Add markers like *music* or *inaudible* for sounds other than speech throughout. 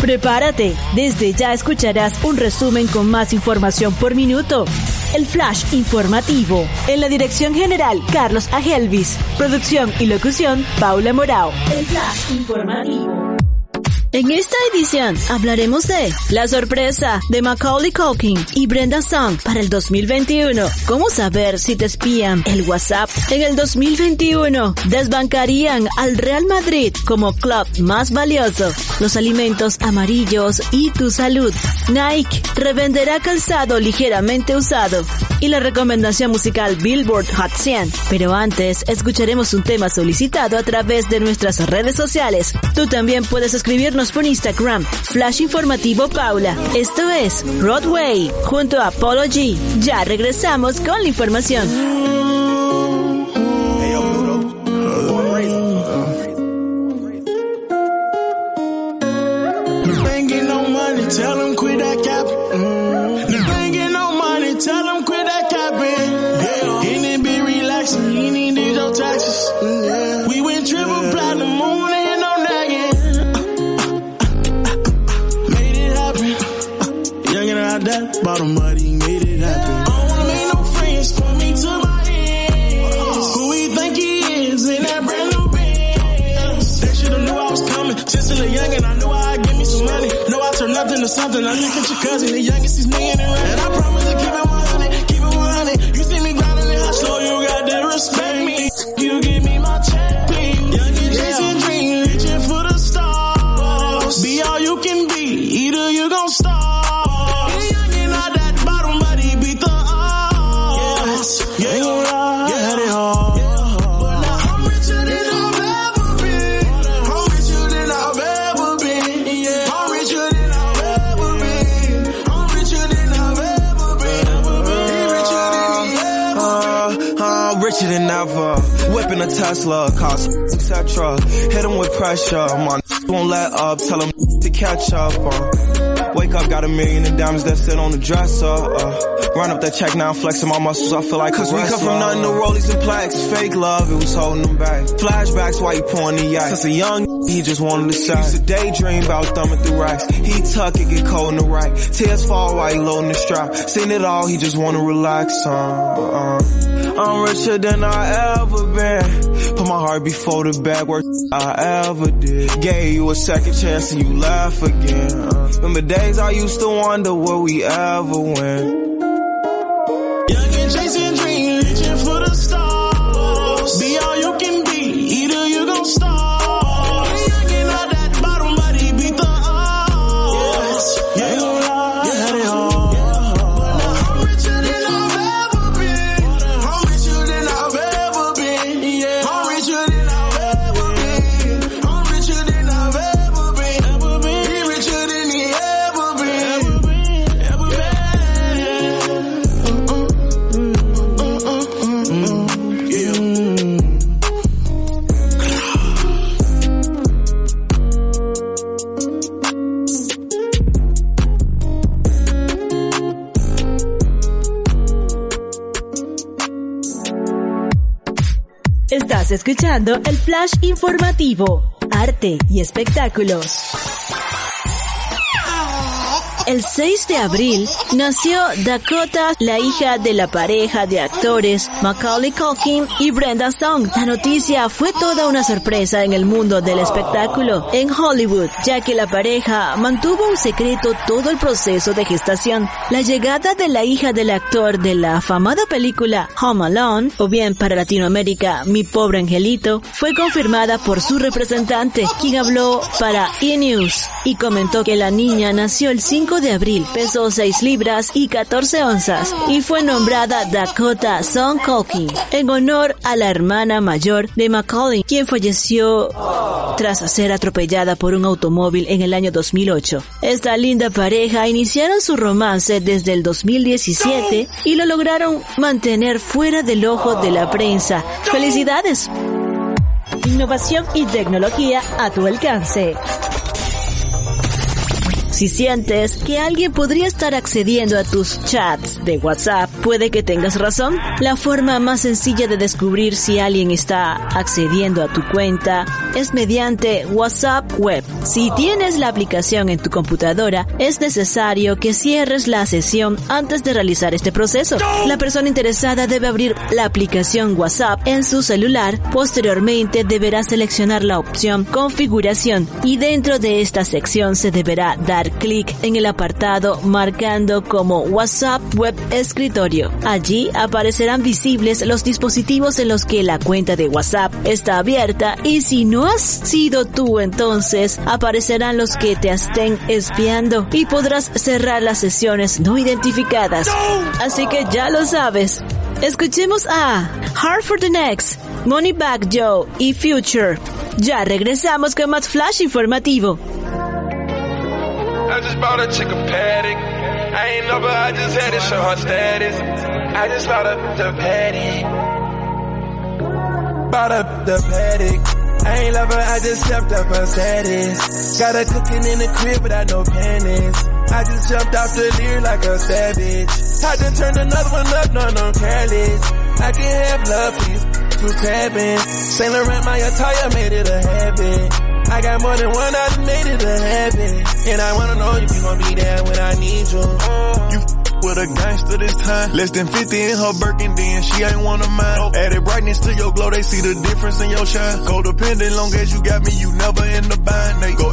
Prepárate, desde ya escucharás un resumen con más información por minuto. El flash informativo. En la dirección general, Carlos Agelvis. Producción y locución, Paula Morao. El flash informativo. En esta edición hablaremos de la sorpresa de Macaulay Culkin y Brenda Song para el 2021. ¿Cómo saber si te espían el WhatsApp? En el 2021 desbancarían al Real Madrid como club más valioso. Los alimentos amarillos y tu salud. Nike revenderá calzado ligeramente usado. Y la recomendación musical Billboard Hot 100. Pero antes escucharemos un tema solicitado a través de nuestras redes sociales. Tú también puedes escribirnos por Instagram, Flash Informativo Paula. Esto es Broadway, junto a Apollo G. Ya regresamos con la información. Bottom muddy, made it happen. I don't wanna make no friends, point me to my ends. Who he think he is in that brand new Benz? They should've knew I was coming. Since a young and I knew I'd give me some money. Know I turned nothing to something. I look at your cousin, the youngest is million and And I promise to keep it 100, Tesla, cost etc. Hit him with pressure, my won't let up, tell him to catch up. Uh. Wake up, got a million in diamonds that sit on the dresser. Uh. Run up that check now, flexing my muscles, I feel like Cause we come from nothing to rollies and plaques. Fake love, it was holding them back. Flashbacks why you pouring the ice. Since a young, *laughs* he just wanted to shine. Used to daydream about thumbing through racks. He tuck it, get cold in the right. Tears fall while he loading the strap. Seen it all, he just wanna relax. Uh, uh. I'm richer than I ever been. Put my heart before the bad work I ever did. Gave you a second chance and you laugh again. Uh, remember days I used to wonder where we ever win. Escuchando el flash informativo, arte y espectáculos. El 6 de abril nació Dakota, la hija de la pareja de actores Macaulay Culkin y Brenda Song. La noticia fue toda una sorpresa en el mundo del espectáculo en Hollywood, ya que la pareja mantuvo un secreto todo el proceso de gestación. La llegada de la hija del actor de la afamada película Home Alone, o bien para Latinoamérica Mi Pobre Angelito, fue confirmada por su representante, quien habló para E! News y comentó que la niña nació el 5 5 de abril pesó 6 libras y 14 onzas y fue nombrada Dakota Son Culkin en honor a la hermana mayor de Macaulay, quien falleció tras ser atropellada por un automóvil en el año 2008. Esta linda pareja iniciaron su romance desde el 2017 y lo lograron mantener fuera del ojo de la prensa. ¡Felicidades! Innovación y tecnología a tu alcance. Si sientes que alguien podría estar accediendo a tus chats de WhatsApp, puede que tengas razón. La forma más sencilla de descubrir si alguien está accediendo a tu cuenta es mediante WhatsApp Web. Si tienes la aplicación en tu computadora, es necesario que cierres la sesión antes de realizar este proceso. La persona interesada debe abrir la aplicación WhatsApp en su celular. Posteriormente deberá seleccionar la opción configuración y dentro de esta sección se deberá dar clic en el apartado marcando como WhatsApp Web Escritorio. Allí aparecerán visibles los dispositivos en los que la cuenta de WhatsApp está abierta y si no has sido tú entonces aparecerán los que te estén espiando y podrás cerrar las sesiones no identificadas. Así que ya lo sabes. Escuchemos a Hard for the Next, Money Back Joe y Future. Ya regresamos con más flash informativo. Bought a chick a paddock. I ain't know, but I just had to show her status. I just bought a the paddock. Bought up the paddock. I ain't love her, I just stepped up her status. Got her cooking in the crib without no panties. I just jumped off the leer like a savage. I done turned another one up, no, no careless. I can have love, please. Two crabbing. Saint Laurent, my attire made it a habit. I got more than one, I done made it a habit. And I wanna know if you gon' be there when I need you. You with a gangster this time. Less than 50 in her Birkin, then she ain't one of mine. Added brightness to your glow, they see the difference in your shine. Codependent, long as you got me, you never in the bind. They go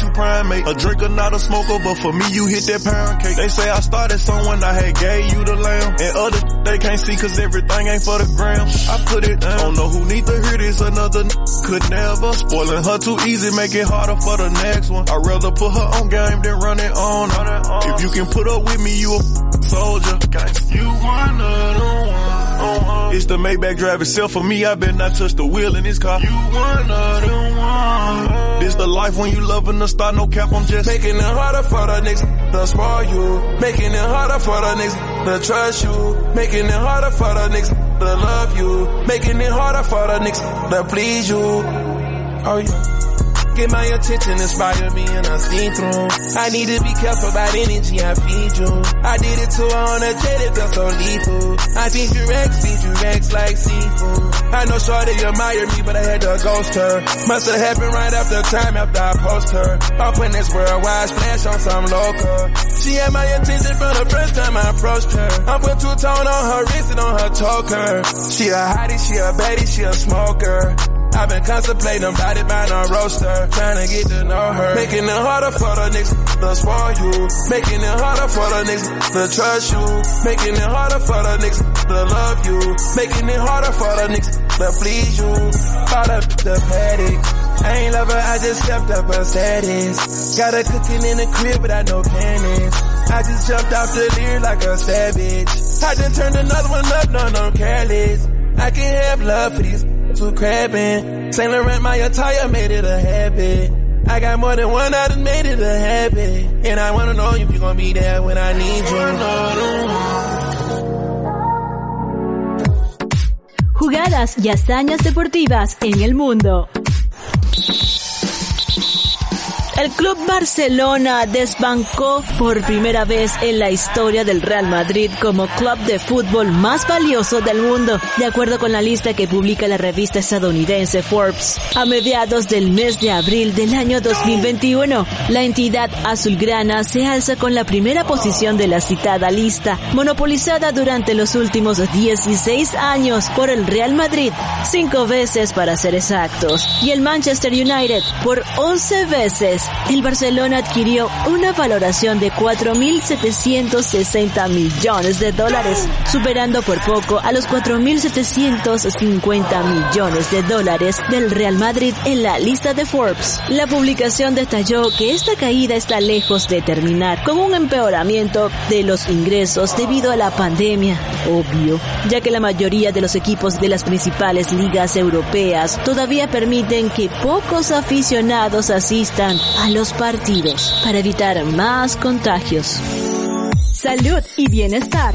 you primate. A drinker, not a smoker, but for me, you hit that pound cake. They say I started someone, I had gave you the lamb. And other they can't see cause everything ain't for the gram. I put it down. Don't know who need to hear this, another could never. Spoiling her too easy, make it harder for the next one. I'd rather put her on game than run it on. If you can put up with me, you a soldier. You one of the one. It's the Maybach drive itself for me. I better not touch the wheel in this car. You one of the one. This the life when you loving the star, no cap. I'm just making it harder for the niggas to spoil you. Making it harder for the niggas to trust you. Making it harder for the niggas to love you. Making it harder for the niggas to please you. Oh yeah. Get my attention, inspire me and I see through. I need to be careful about energy I feed you. I did it to her on a jet, it felt so lethal. I feed you Rex, feed you Rex like seafood. I know Shorty admired me, but I had to ghost her. Must have happened right after time after I post her. Up in this worldwide splash on some local. She had my attention from the first time I approached her. I put two-tone on her wrist and on her choker. She a hottie, she a baddie, she a smoker. I've been contemplating about it by a roaster, trying to get to know her. Making it harder for the niggas to spoil you. Making it harder for the niggas to trust you. Making it harder for the niggas to love you. Making it harder for the niggas to please you. Caught up the paddock. I ain't love her, I just stepped up her status. Got her cooking in the crib without no panties. I just jumped off the leer like a savage. I done turned another one up, no, no, careless. I can have love for these too crabbing. Saint Laurent, my attire made it a habit. I got more than one, I done made it a habit. Jugadas y hazañas deportivas en el mundo. El Club Barcelona desbancó por primera vez en la historia del Real Madrid como club de fútbol más valioso del mundo, de acuerdo con la lista que publica la revista estadounidense Forbes. A mediados del mes de abril del año 2021, la entidad azulgrana se alza con la primera posición de la citada lista, monopolizada durante los últimos 16 años por el Real Madrid, cinco veces para ser exactos, y el Manchester United por 11 veces el Barcelona adquirió una valoración de 4.760 millones de dólares, superando por poco a los 4.750 millones de dólares del Real Madrid en la lista de Forbes. La publicación detalló que esta caída está lejos de terminar con un empeoramiento de los ingresos debido a la pandemia, obvio, ya que la mayoría de los equipos de las principales ligas europeas todavía permiten que pocos aficionados asistan a los partidos para evitar más contagios. Salud y bienestar.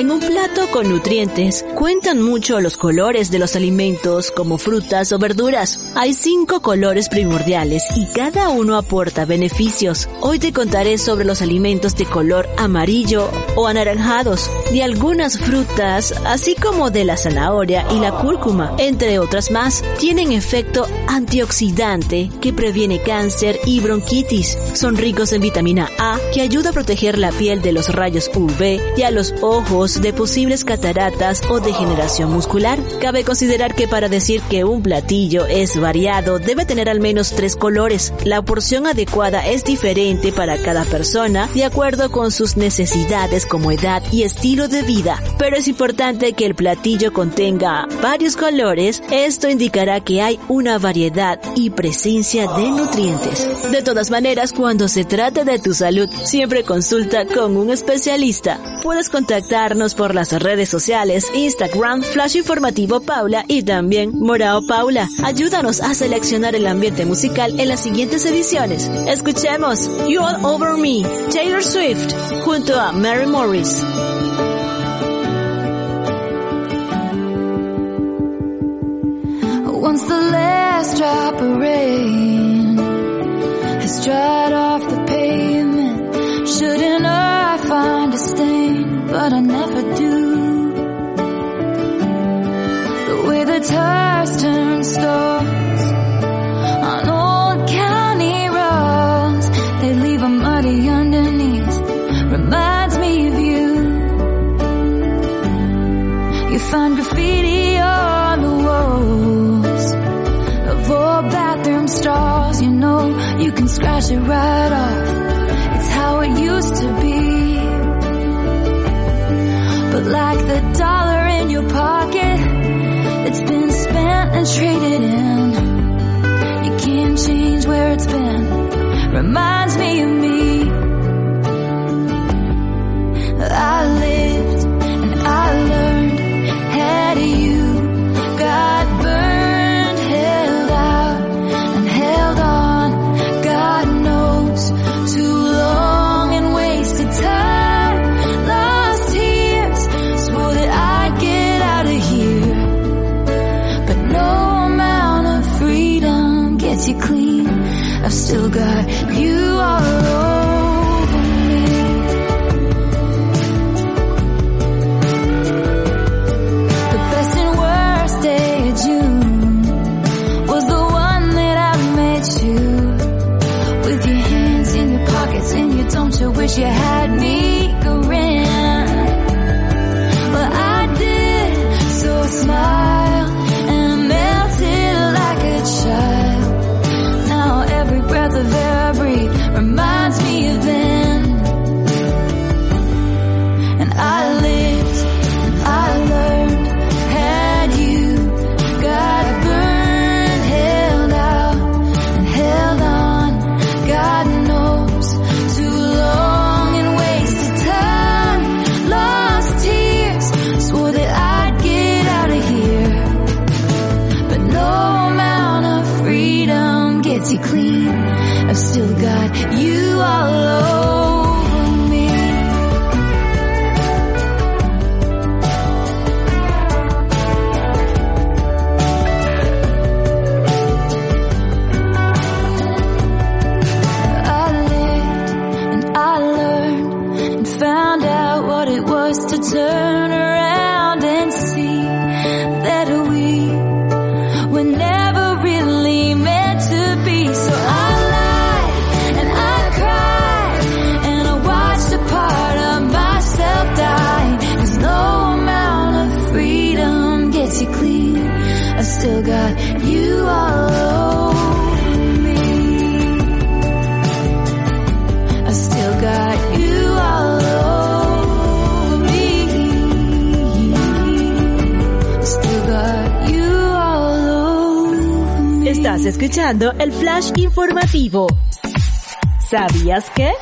En un plato con nutrientes cuentan mucho los colores de los alimentos como frutas o verduras. Hay cinco colores primordiales y cada uno aporta beneficios. Hoy te contaré sobre los alimentos de color amarillo o anaranjados, de algunas frutas, así como de la zanahoria y la cúrcuma, entre otras más. Tienen efecto antioxidante que previene cáncer y bronquitis. Son ricos en vitamina A que ayuda a proteger la piel de los rayos UV y a los ojos de posibles cataratas o degeneración muscular. Cabe considerar que para decir que un platillo es variado debe tener al menos tres colores. La porción adecuada es diferente para cada persona de acuerdo con sus necesidades como edad y estilo de vida, pero es importante que el platillo contenga varios colores. Esto indicará que hay una variedad y presencia de nutrientes. De todas maneras, cuando se trata de tu salud, siempre consulta con un especialista. Puedes contactarnos por las redes sociales, Instagram, Flash Informativo Paula y también Morao Paula. Ayúdanos a seleccionar el ambiente musical en las siguientes ediciones. Escuchemos You All Over Me, Taylor Swift, junto a Mary Morris. But I never do. The way the tires turn stars on old county roads, they leave a muddy underneath. Reminds me of you. You find graffiti on the walls of old bathroom stalls. You know you can scratch it right off. Like the dollar in your pocket, it's been spent and traded in. You can't change where it's been. Reminds me of me. I lived I've still got you all over me. The best and worst day of June was the one that I met you. With your hands in your pockets and you don't you wish you had escuchando el flash informativo. ¿Sabías que?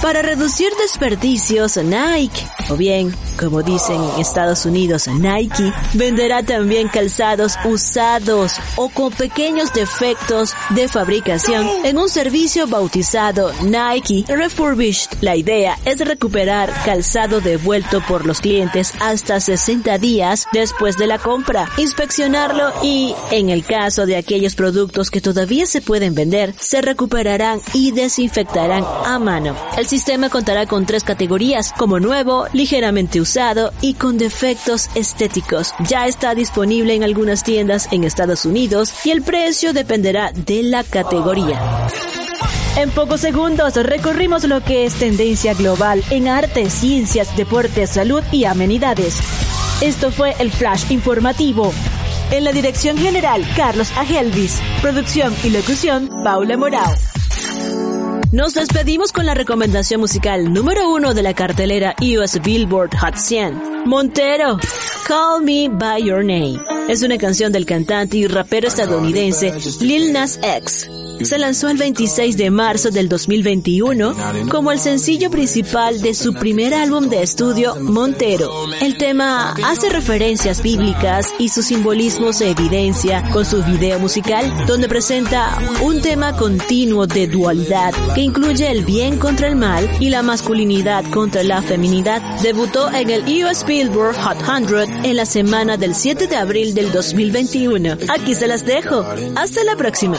Para reducir desperdicios, Nike, o bien, como dicen en Estados Unidos, Nike, venderá también calzados usados o con pequeños defectos de fabricación en un servicio bautizado Nike Refurbished. La idea es recuperar calzado devuelto por los clientes hasta 60 días después de la compra, inspeccionarlo y, en el caso de aquellos productos que todavía se pueden vender, se recuperarán y desinfectarán a mano. El sistema contará con tres categorías, como nuevo, ligeramente usado y con defectos estéticos. Ya está disponible en algunas tiendas en Estados Unidos y el precio dependerá de la categoría. En pocos segundos recorrimos lo que es tendencia global en arte, ciencias, deportes, salud y amenidades. Esto fue el Flash Informativo. En la dirección general, Carlos Agelvis. Producción y locución, Paula Morao. Nos despedimos con la recomendación musical número uno de la cartelera US Billboard Hot 100. Montero, Call Me By Your Name. Es una canción del cantante y rapero estadounidense Lil Nas X. Se lanzó el 26 de marzo del 2021 como el sencillo principal de su primer álbum de estudio, Montero. El tema hace referencias bíblicas y su simbolismo se evidencia con su video musical, donde presenta un tema continuo de dualidad que incluye el bien contra el mal y la masculinidad contra la feminidad. Debutó en el US Billboard Hot 100 en la semana del 7 de abril del 2021. Aquí se las dejo. Hasta la próxima.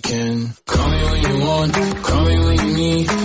Can. Call me when you want, call me when you need.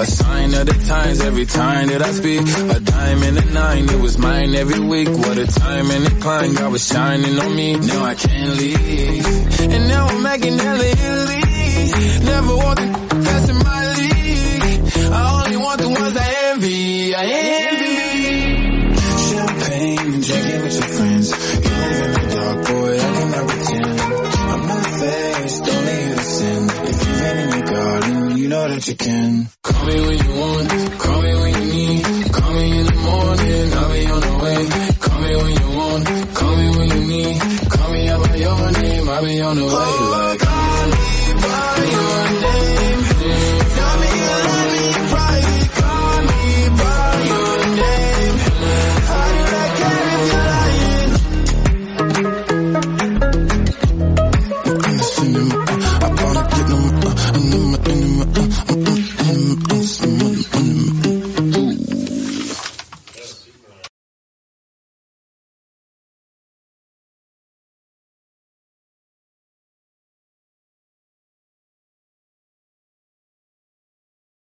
A sign of the times every time that I speak. A dime and a nine, it was mine every week. What a time and a climb, God was shining on me. Now I can't leave. And now I'm making hella Italy. Never want the best in my league. I only want the ones I envy. I envy. Champagne and drinking with your friends. You live in the dark, boy, I cannot pretend. I'm not faced, only here to sin. If you've been in your garden, you know that you can. On the way.